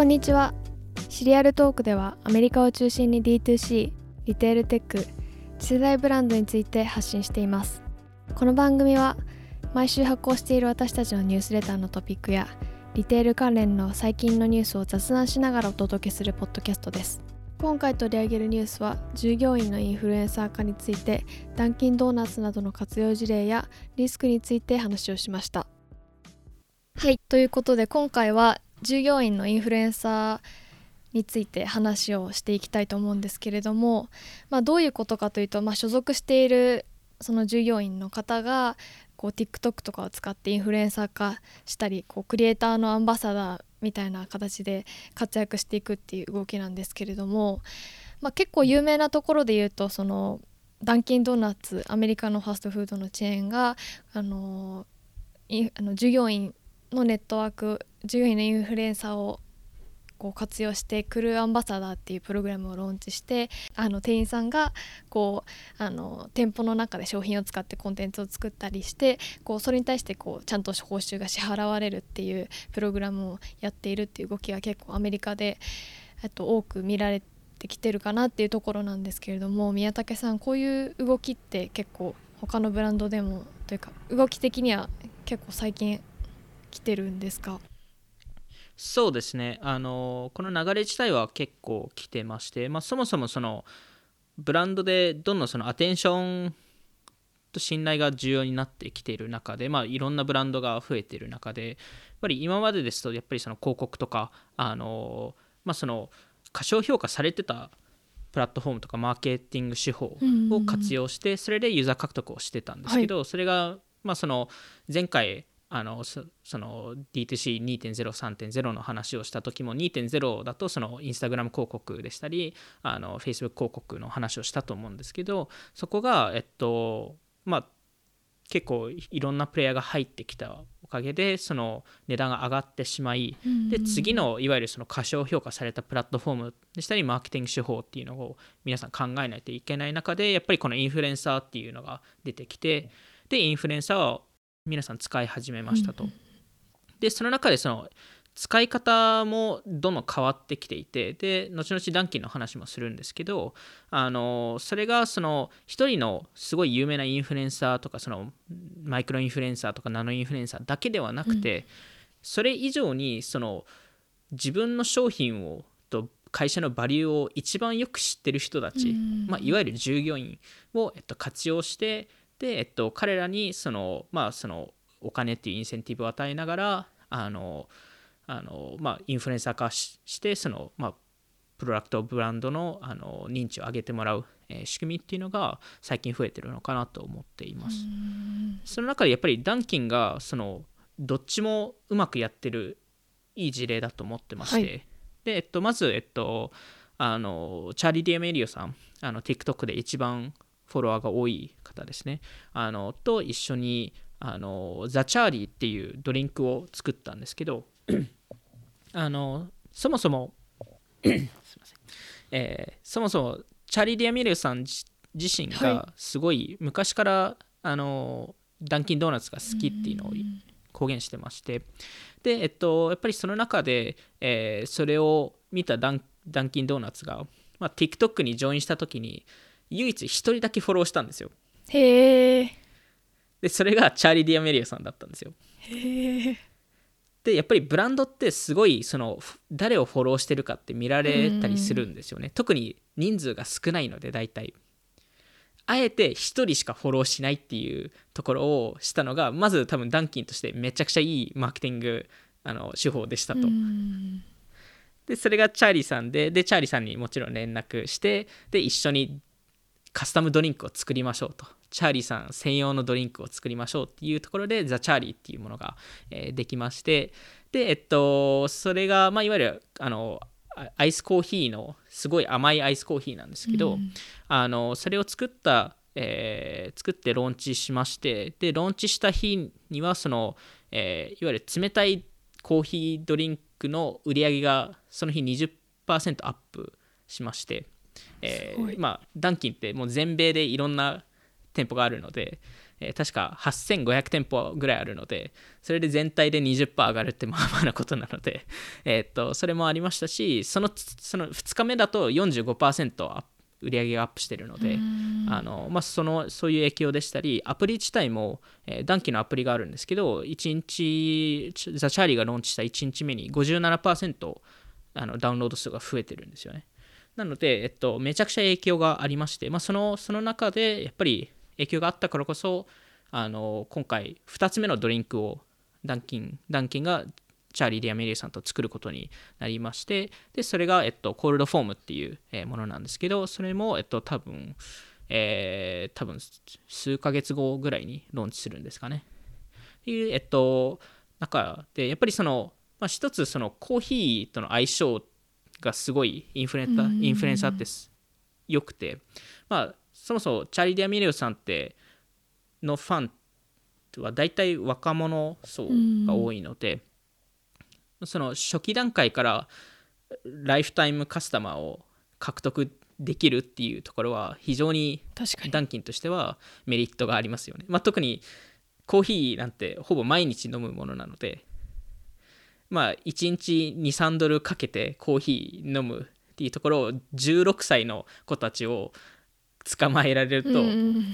こんにちは。シリアルトークではアメリカを中心に D2C リテールテック次世代ブランドについて発信しています。この番組は毎週発行している私たちのニュースレターのトピックやリテール関連の最近のニュースを雑談しながらお届けするポッドキャストです。今回取り上げるニュースは従業員のインフルエンサー化についてダンキンドーナツなどの活用事例やリスクについて話をしました。はいということで今回は従業員のインフルエンサーについて話をしていきたいと思うんですけれども、まあ、どういうことかというと、まあ、所属しているその従業員の方がこう TikTok とかを使ってインフルエンサー化したりこうクリエイターのアンバサダーみたいな形で活躍していくっていう動きなんですけれども、まあ、結構有名なところで言うとそのダンキンドーナツアメリカのファストフードのチェーンがあのあの従業員のネットワーク従業員のインフルエンサーをこう活用してクルーアンバサダーっていうプログラムをローンチしてあの店員さんがこうあの店舗の中で商品を使ってコンテンツを作ったりしてこうそれに対してこうちゃんと報酬が支払われるっていうプログラムをやっているっていう動きが結構アメリカでと多く見られてきてるかなっていうところなんですけれども宮武さんこういう動きって結構他のブランドでもというか動き的には結構最近来てるんですか？そうですね。あのこの流れ自体は結構来てまして、まあ、そもそもそのブランドでどんどんそのアテンションと信頼が重要になってきている中で、まあ、いろんなブランドが増えている中でやっぱり今までですとやっぱりその広告とかあの、まあ、その過小評価されてたプラットフォームとかマーケティング手法を活用してそれでユーザー獲得をしてたんですけど、それがまあその前回あのその D2C2.0、3.0の話をした時も2.0だとそのインスタグラム広告でしたりあの Facebook 広告の話をしたと思うんですけどそこがえっとまあ結構いろんなプレイヤーが入ってきたおかげでその値段が上がってしまい、で次のいわゆるその過小評価されたプラットフォームでしたりマーケティング手法っていうのを皆さん考えないといけない中でやっぱりこのインフルエンサーっていうのが出てきてでインフルエンサーを皆さん使い始めましたと。でその中でその使い方もどんどん変わってきていてで後々ダンキンの話もするんですけどあのそれがその一人のすごい有名なインフルエンサーとかそのマイクロインフルエンサーとかナノインフルエンサーだけではなくて、うん、それ以上にその自分の商品をと会社のバリューを一番よく知ってる人たち、うん、まあ、いわゆる従業員を、えっと、活用してで、えっと、彼らにその、まあ、そのお金っていうインセンティブを与えながらあのあの、まあ、インフルエンサー化してその、まあ、プロダクトブランドのあの認知を上げてもらう、えー、仕組みっていうのが最近増えてるのかなと思っています。その中でやっぱりダンキンがそのどっちもうまくやってるいい事例だと思ってまして、はい、で、えっと、まず、えっと、あのチャーリー・ディエメリオさんあの TikTok で一番フォロワーが多い方ですね。あのと一緒にあのザ・チャーリーっていうドリンクを作ったんですけど あのそもそも すいません、えー、そもそもチャーリー・ダミリオさん自身がすごい昔から、あのダンキンドーナツが好きっていうのを公言してまして。で、えっと、やっぱりその中で、えー、それを見たダンダンキンドーナツが、まあ、TikTok にジョインした時に唯一1人だけフォローしたんですよ。へえでそれがチャーリー・ディアメリアさんだったんですよ。へえでやっぱりブランドってすごいその誰をフォローしてるかって見られたりするんですよね。特に人数が少ないので大体。あえて1人しかフォローしないっていうところをしたのがまず多分ダンキンとしてめちゃくちゃいいマーケティングあの手法でしたと。でそれがチャーリーさんででチャーリーさんにもちろん連絡してで一緒にカスタムドリンクを作りましょうと。チャーリーさん専用のドリンクを作りましょうっていうところでザ・チャーリーっていうものが、えー、できまして。でえっとそれが、まあ、いわゆるあのアイスコーヒーのすごい甘いアイスコーヒーなんですけど、うん、あのそれを作った、えー、作ってローンチしまして。でローンチした日にはその、えー、いわゆる冷たいコーヒードリンクの売り上げがその日20%アップしましてえー、まあ、ダンキンってもう全米でいろんな店舗があるので、えー、確か8500店舗ぐらいあるのでそれで全体で20%上がるってまあまあなことなので、えー、っとそれもありましたしそのその2日目だと45%売り上げがアップしてるのであの、まあ、そのそういう影響でしたりアプリ自体も、えー、暖気のアプリがあるんですけど1日ザ・チャーリーがローンチした1日目に57%あのダウンロード数が増えてるんですよねなので、えっと、めちゃくちゃ影響がありまして、まあ、そのその中でやっぱり影響があったからこそあの今回2つ目のドリンクをダンキンダンキンがチャーリー・ディアメリーさんと作ることになりましてでそれが、えっと、 cold foam っていう、ものなんですけどそれも、えっと、多分、えー、多分数ヶ月後ぐらいにローンチするんですかね。っていう、えっと、中でやっぱりその、まあ、一つそのコーヒーとの相性がすごいインフルエンサーインフルエンサーって良くて。まあそもそもチャーリー・ディアミレオさんってのファンは大体若者層が多いので、その初期段階からライフタイムカスタマーを獲得できるっていうところは非常に。ダンキンとしてはメリットがありますよね。まあ、特にコーヒーなんてほぼ毎日飲むものなのでまあ1日23ドルかけてコーヒー飲むっていうところを16歳の子たちを捕まえられると、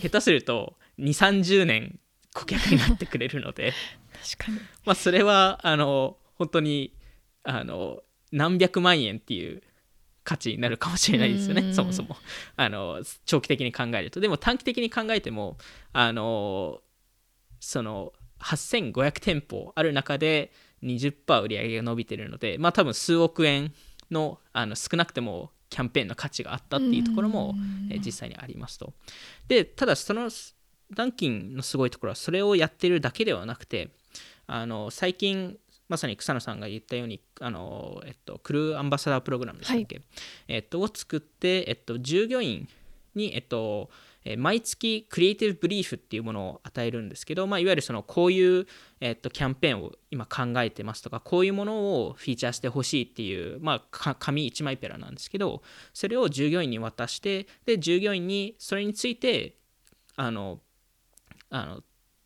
下手すると2 3 0年顧客になってくれるので。確かに。まあそれはあの本当にあの何百万円っていう価値になるかもしれないですよね、そもそも。あの長期的に考えると。でも短期的に考えてもあのその8500店舗ある中で20%売り上げが伸びてるのでまあ多分数億円のあの少なくてもキャンペーンの価値があったっていうところも、え実際にありますと。でただそのダンキンのすごいところはそれをやってるだけではなくてあの最近まさに草野さんが言ったようにあの、えっと、クルーアンバサダープログラムでしたっけ、はい、えっと、を作って、えっと、従業員に、えっと、毎月クリエイティブブリーフっていうものを与えるんですけど、まあ、いわゆるそのこういう、えっと、キャンペーンを今考えてますとかこういうものをフィーチャーしてほしいっていう、まあ、紙1枚ペラなんですけどそれを従業員に渡してで従業員にそれについてあのあの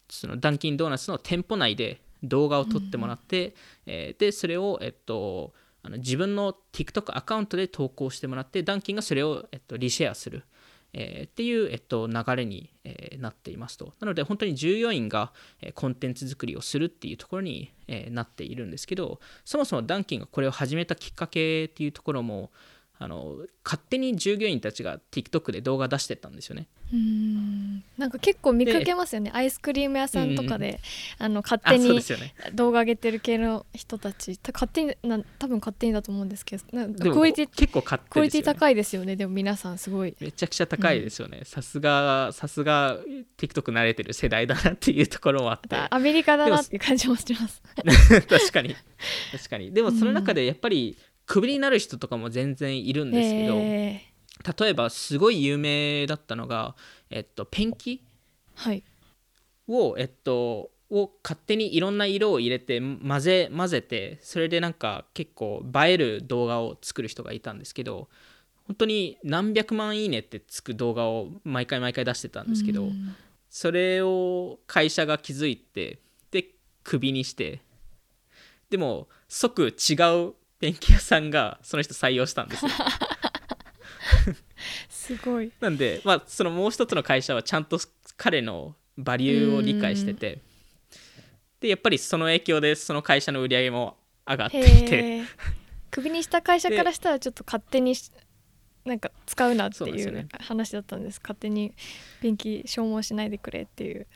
そのダンキンドーナツの店舗内で動画を撮ってもらって、うん、えー、でそれを、えっと、あの自分の TikTok アカウントで投稿してもらってダンキンがそれを、えっと、リシェアする、えー、っていう、えっと、流れに、え、なっていますと。なので本当に従業員が、えコンテンツ作りをするっていうところに、えなっているんですけどそもそもダンキンがこれを始めたきっかけっていうところもあの勝手に従業員たちが TikTok で動画出してたんですよね。うん。なんか結構見かけますよね。アイスクリーム屋さんとかで、うん、あの勝手に動画上げてる系の人たち、勝手にな多分勝手にだと思うんですけどクオリティ結構勝手、ね、クオリティ高いですよね。でも皆さんすごい。めちゃくちゃ高いですよね。さすがさすが TikTok 慣れてる世代だなっていうところもあって。アメリカだなっていう感じもします。確かに。確かに。でもその中でやっぱり、うんクビになる人とかも全然いるんですけど、えー、例えばすごい有名だったのが、えっと、ペンキ、はい、を、えっと、を勝手にいろんな色を入れて混ぜ混ぜてそれでなんか結構映える動画を作る人がいたんですけど本当に何百万いいねってつく動画を毎回毎回出してたんですけどそれを会社が気づいてでクビにして。でも即違うペンキ屋さんがその人採用したんですよ。すごい。なんで、まあ、そのもう一つの会社はちゃんと彼のバリューを理解してて。でやっぱりその影響でその会社の売り上げも上がっていてクビにした会社からしたらちょっと勝手になんか使うなっていう話だったんです、ね、勝手にペンキ消耗しないでくれっていう。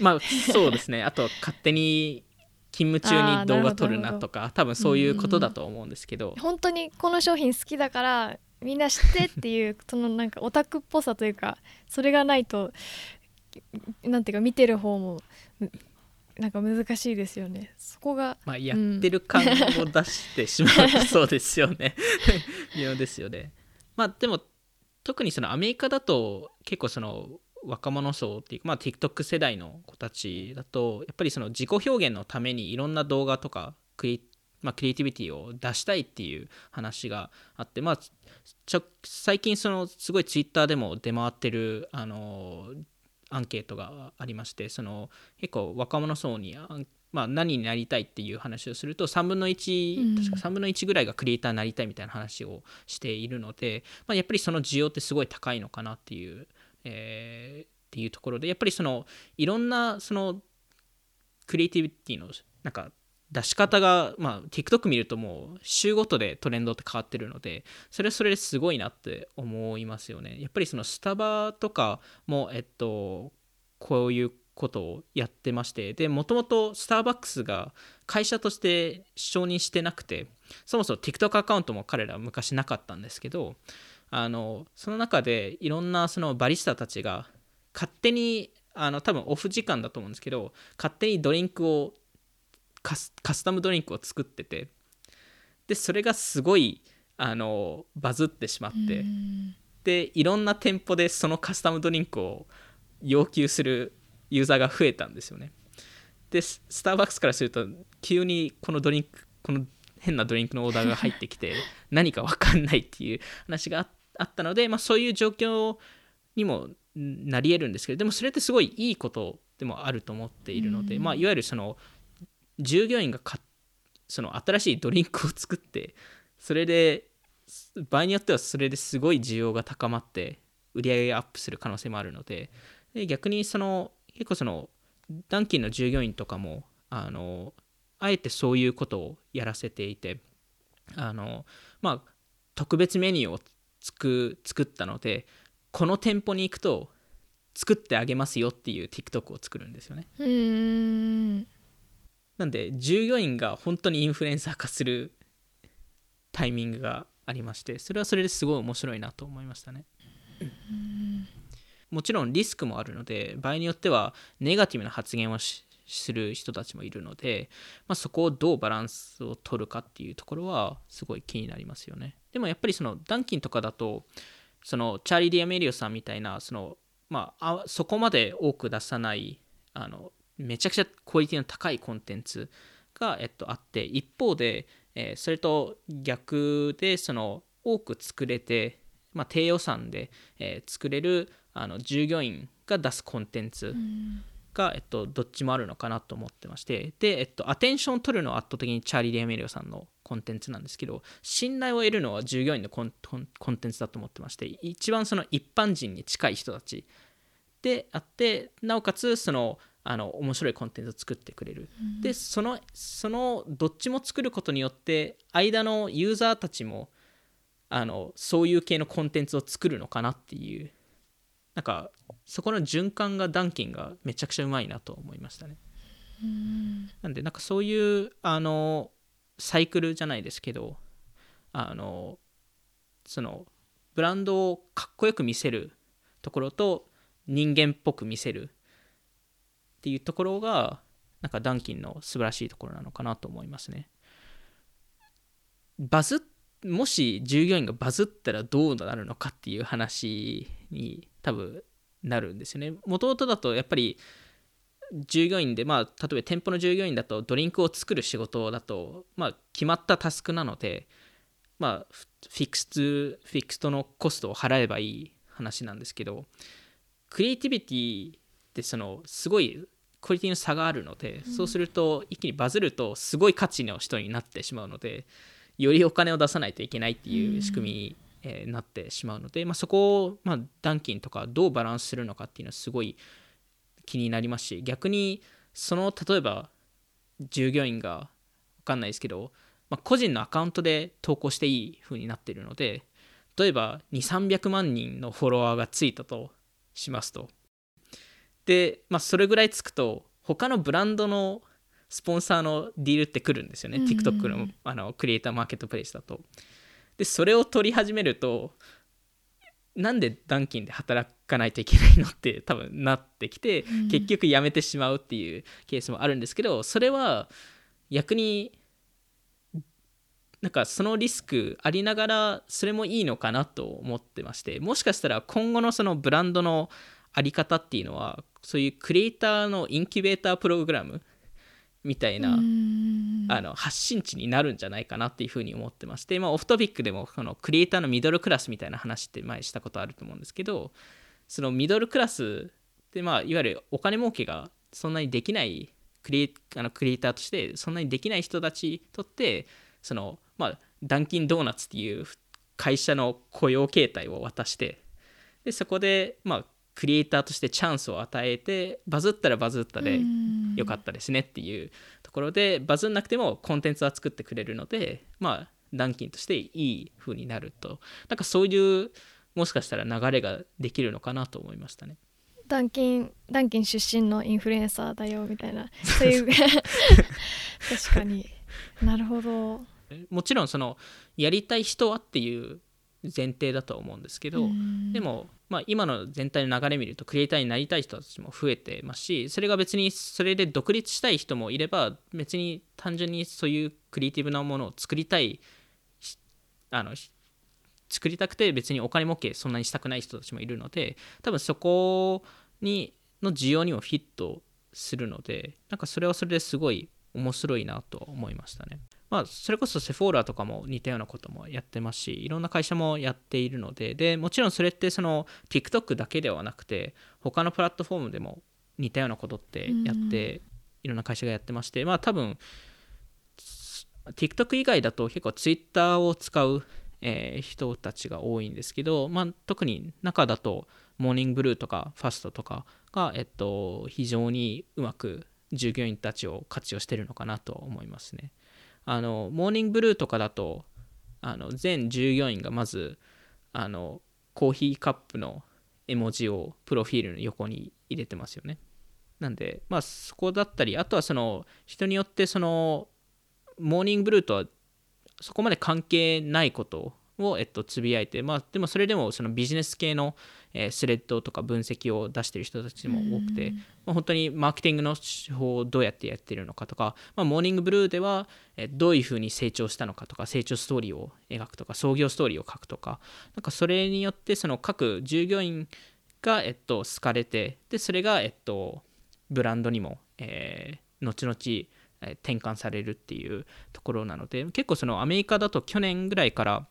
まあそうですね。あと勝手に勤務中に動画撮るなとか多分そういうことだと思うんですけど、うん、本当にこの商品好きだからみんな知ってっていうそのなんかオタクっぽさというかそれがないとなんていうか見てる方もなんか難しいですよね。そこがまあやってる感を出してしまうとそうですよね。微妙ですよね。まあでも特にそのアメリカだと結構その若者層っていうか、まあ、TikTok 世代の子たちだとやっぱりその自己表現のためにいろんな動画とかクリ,、まあ、クリエイティビティを出したいっていう話があって、まあ、ちょ最近そのすごい Twitter でも出回ってるあのアンケートがありましてその結構若者層にまあ、何になりたいっていう話をすると3分の1、うん、確か3分の1ぐらいがクリエイターになりたいみたいな話をしているので、まあ、やっぱりその需要ってすごい高いのかなっていう、えー、っていうところでやっぱりそのいろんなそのクリエイティビティのなんか出し方が、まあ、TikTok 見るともう週ごとでトレンドって変わってるのでそれはそれですごいなって思いますよね。やっぱりそのスタバとかもえっとこういうことをやってましてでもともとスターバックスが会社として承認してなくてそもそも TikTok アカウントも彼ら昔なかったんですけどあのその中でいろんなそのバリスタたちが勝手にあの多分オフ時間だと思うんですけど勝手にドリンクをカスタムドリンクを作っててでそれがすごいあのバズってしまってでいろんな店舗でそのカスタムドリンクを要求するユーザーが増えたんですよね。でスターバックスからすると急にこのドリンクこの変なドリンクのオーダーが入ってきて 何か分かんないっていう話があったので、まあ、そういう状況にもなり得るんですけどでもそれってすごいいいことでもあると思っているので、まあ、いわゆるその従業員がその新しいドリンクを作ってそれで場合によってはそれですごい需要が高まって売り上げがアップする可能性もあるのでで逆にその結構そのダンキンの従業員とかもあのあえてそういうことをやらせていてあのまあ特別メニューを作作ったのでこの店舗に行くと作ってあげますよっていう TikTok を作るんですよね。なんで従業員が本当にインフルエンサー化するタイミングがありましてそれはそれですごい面白いなと思いましたね。もちろんリスクもあるので場合によってはネガティブな発言をする人たちもいるので、まあ、そこをどうバランスを取るかっていうところはすごい気になりますよね。でもやっぱりそのダンキンとかだとそのチャーリー・ディアメリオさんみたいなその、まあ、そこまで多く出さないあのめちゃくちゃクオリティの高いコンテンツが、えっと、あって一方で、えー、それと逆でその多く作れて、まあ、低予算で、えー、作れるあの従業員が出すコンテンツが、えっと、どっちもあるのかなと思ってまして。で、えっと、アテンションを取るのは圧倒的にチャーリー・ディアメリオさんのコンテンツなんですけど信頼を得るのは従業員のコンテンツだと思ってまして一番その一般人に近い人たちであってなおかつそのあの面白いコンテンツを作ってくれる、うん、でそのそのどっちも作ることによって間のユーザーたちもあのそういう系のコンテンツを作るのかなっていうなんかそこの循環がダンキンがめちゃくちゃうまいなと思いましたね、うん、なんでなんかそういうあのサイクルじゃないですけどあのそのブランドをかっこよく見せるところと人間っぽく見せるっていうところがなんかダンキンの素晴らしいところなのかなと思いますね。バズもし従業員がバズったらどうなるのかっていう話に多分なるんですよね。もともとだとやっぱり従業員で、まあ、例えば店舗の従業員だとドリンクを作る仕事だと、まあ、決まったタスクなので、まあ、フィックスフィックストのコストを払えばいい話なんですけどクリエイティビティってそのすごいクオリティの差があるので、うん、そうすると一気にバズるとすごい価値の人になってしまうのでよりお金を出さないといけないっていう仕組みに、えー、なってしまうので、まあ、そこを、まあ、ダンキンとかどうバランスするのかっていうのはすごい気になりますし逆にその例えば従業員が分かんないですけど、まあ、個人のアカウントで投稿していい風になっているので例えば2300万人のフォロワーがついたとしますと。で、まあ、それぐらいつくと他のブランドのスポンサーのディールってくるんですよね、うんうん、TikTok のあのクリエイターマーケットプレイスだと。でそれを取り始めるとなんでダンキンで働かないといけないのって 多分なってきて、うん、結局辞めてしまうっていうケースもあるんですけどそれは逆になんかそのリスクありながらそれもいいのかなと思ってましてもしかしたら今後のそのブランドのあり方っていうのはそういうクリエイターのインキュベータープログラムみたいなあの発信地になるんじゃないかなっていうふうに思ってまして、まあ、オフトピックでもこのクリエイターのミドルクラスみたいな話って前したことあると思うんですけどそのミドルクラスでまあいわゆるお金儲けがそんなにできないクリエあのクリエイターとしてそんなにできない人たちにとってそのまあダンキンドーナツっていう会社の雇用形態を渡してでそこでまあクリエイターとしてチャンスを与えてバズったらバズったでよかったですねっていうところでバズんなくてもコンテンツは作ってくれるのでまあダンキンとしていい風になると。なんかそういうもしかしたら流れができるのかなと思いましたね。ダンキンダンキン出身のインフルエンサーだよみたいな。そういう。確かに。なるほど。もちろんそのやりたい人はっていう前提だと思うんですけどでも、まあ、今の全体の流れ見るとクリエイターになりたい人たちも増えてますしそれが別にそれで独立したい人もいれば別に単純にそういうクリエイティブなものを作りたいあの作りたくて別にお金儲けそんなにしたくない人たちもいるので多分そこにの需要にもフィットするのでなんかそれはそれですごい面白いなと思いましたね。まあ、それこそセフォーラとかも似たようなこともやってますしいろんな会社もやっているのででもちろんそれってその TikTok だけではなくて他のプラットフォームでも似たようなことってやって、いろんな会社がやってましてまあ多分 TikTok 以外だと結構 Twitter を使う、えー、人たちが多いんですけど、まあ、特に中だとモーニングブルーとかファストとかが、えっと、非常にうまく従業員たちを活用してるのかなと思いますね。あのモーニングブルーとかだとあの全従業員がまずあのコーヒーカップの絵文字をプロフィールの横に入れてますよね。なんで、まあ、そこだったり、あとはその人によってそのモーニングブルーとはそこまで関係ないことを、えっと、つぶやいて、まあ、でもそれでもそのビジネス系の、えー、スレッドとか分析を出してる人たちも多くて、まあ、本当にマーケティングの手法をどうやってやってるのかとか、まあ、モーニングブルーでは、えー、どういうふうに成長したのかとか成長ストーリーを描くとか創業ストーリーを書くとかなんかそれによってその各従業員が、えっと、好かれてでそれが、えっと、ブランドにも、えー、後々転換されるっていうところなので結構そのアメリカだと去年ぐらいから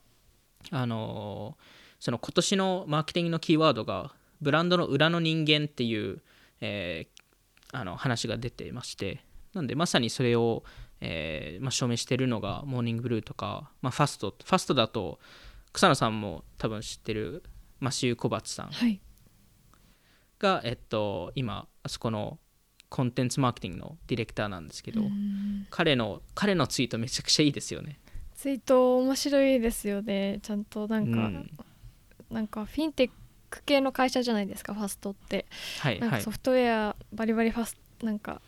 あのその今年のマーケティングのキーワードがブランドの裏の人間っていう、えー、あの話が出ていまして。なんでまさにそれを、えーまあ、証明しているのがモーニングブルーとか、まあ、ファストファストだと草野さんも多分知ってるマシュー・コバツさん。が、はい、えっと、今あそこのコンテンツマーケティングのディレクターなんですけど彼の彼のツイートめちゃくちゃいいですよね。ツイート面白いですよね。ちゃんとなんか、うん、なんかフィンテック系の会社じゃないですかファストって、はい、なんかソフトウェアバリバリファスなんか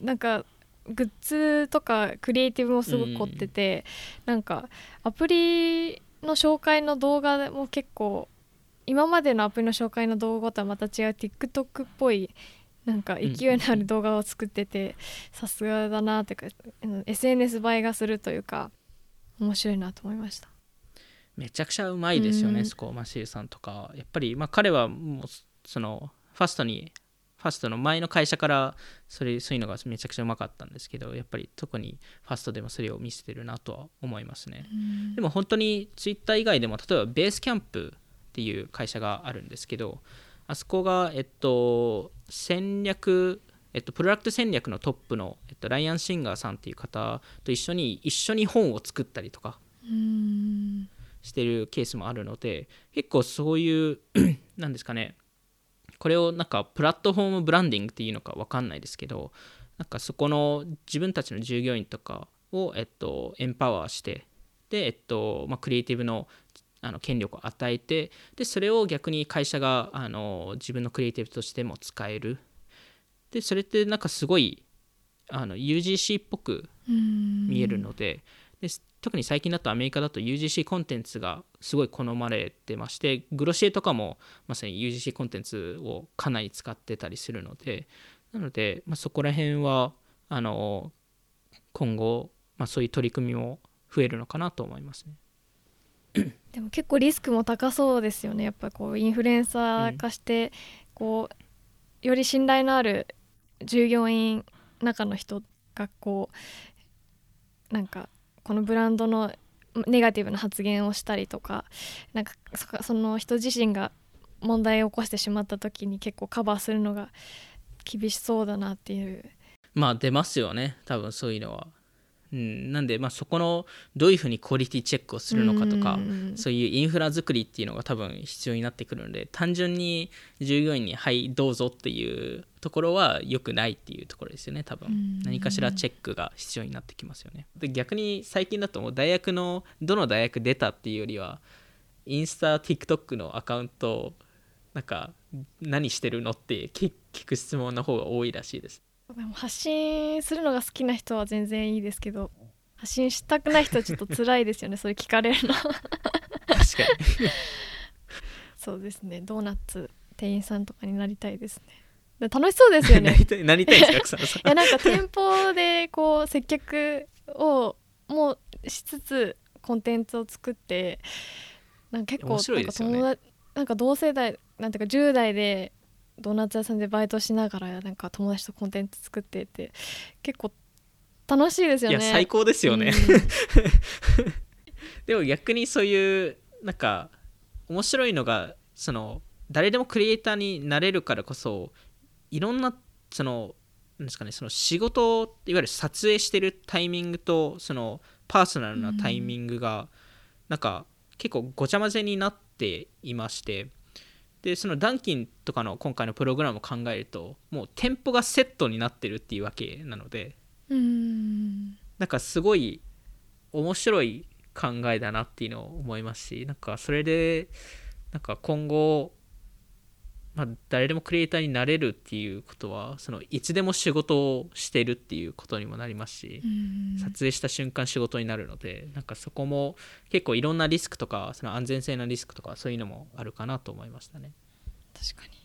なんかグッズとかクリエイティブもすごく凝ってて、うん、なんかアプリの紹介の動画も結構今までのアプリの紹介の動画とはまた違う TikTok っぽいなんか勢いのある動画を作っててさすがだなってか SNS 映えがするというか面白いなと思いましためちゃくちゃうまいですよね、うん、スコーマシーさんとか。やっぱり、まあ、彼はもうそのファストにファストの前の会社からそれそういうのがめちゃくちゃうまかったんですけどやっぱり特にファストでもそれを見せてるなとは思いますね、うん、でも本当にツイッター以外でも例えばベースキャンプっていう会社があるんですけどあそこがえっと戦略えっと、プロダクト戦略のトップの、えっと、ライアン・シンガーさんっていう方と一緒に一緒に本を作ったりとかしてるケースもあるので結構そういう なんですかねこれをなんかプラットフォームブランディングっていうのか分かんないですけどなんかそこの自分たちの従業員とかを、えっと、エンパワーしてで、えっとまあ、クリエイティブのあの権力を与えてでそれを逆に会社があの自分のクリエイティブとしても使える。でそれってなんかすごいあの UGC っぽく見えるのでで特に最近だとアメリカだと UGC コンテンツがすごい好まれてましてグロシエとかもまさに UGC コンテンツをかなり使ってたりするのでなので、まあ、そこら辺はあの今後、まあ、そういう取り組みも増えるのかなと思いますね。でも結構リスクも高そうですよねやっぱこうインフルエンサー化して、こうより信頼のある従業員中の人がこうなんかこのブランドのネガティブな発言をしたりとかなんかその人自身が問題を起こしてしまった時に結構カバーするのが厳しそうだなっていうまあ出ますよね多分そういうのは。うん、なんで、まあ、そこのどういうふうにクオリティチェックをするのかとか、そういうインフラ作りっていうのが多分必要になってくるので単純に従業員に「はいどうぞ」っていうところは良くないっていうところですよね多分。何かしらチェックが必要になってきますよね。で逆に最近だともう大学のどの大学出たっていうよりはインスタ TikTok のアカウントなんか何してるのって聞く質問の方が多いらしいですでも発信するのが好きな人は全然いいですけど発信したくない人はちょっと辛いですよね それ聞かれるの。確かに。そうですね。ドーナツ店員さんとかになりたいですね。楽しそうですよね。なりたいですか？いやなんか店舗でこう接客をもうしつつコンテンツを作ってなんか結構、ね、なんか友達なんか同世代なんていうか10代でドーナツ屋さんでバイトしながらなんか友達とコンテンツ作ってて結構楽しいですよね。いや最高ですよね、うん、でも逆にそういうなんか面白いのがその誰でもクリエイターになれるからこそいろんなそのなんですかねその仕事いわゆる撮影してるタイミングとそのパーソナルなタイミングが、うん、なんか結構ごちゃ混ぜになっていましてでそのダンキンとかの今回のプログラムを考えるともう店舗がセットになってるっていうわけなのでうん。なんかすごい面白い考えだなっていうのを思いますしなんかそれでなんか今後まあ、誰でもクリエイターになれるっていうことはそのいつでも仕事をしてるっていうことにもなりますし、撮影した瞬間仕事になるのでなんかそこも結構いろんなリスクとかその安全性のリスクとかそういうのもあるかなと思いましたね。確かに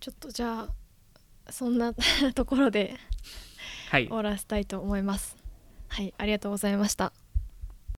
ちょっとじゃあそんな ところで終わらせたいと思います。はい、ありがとうございました。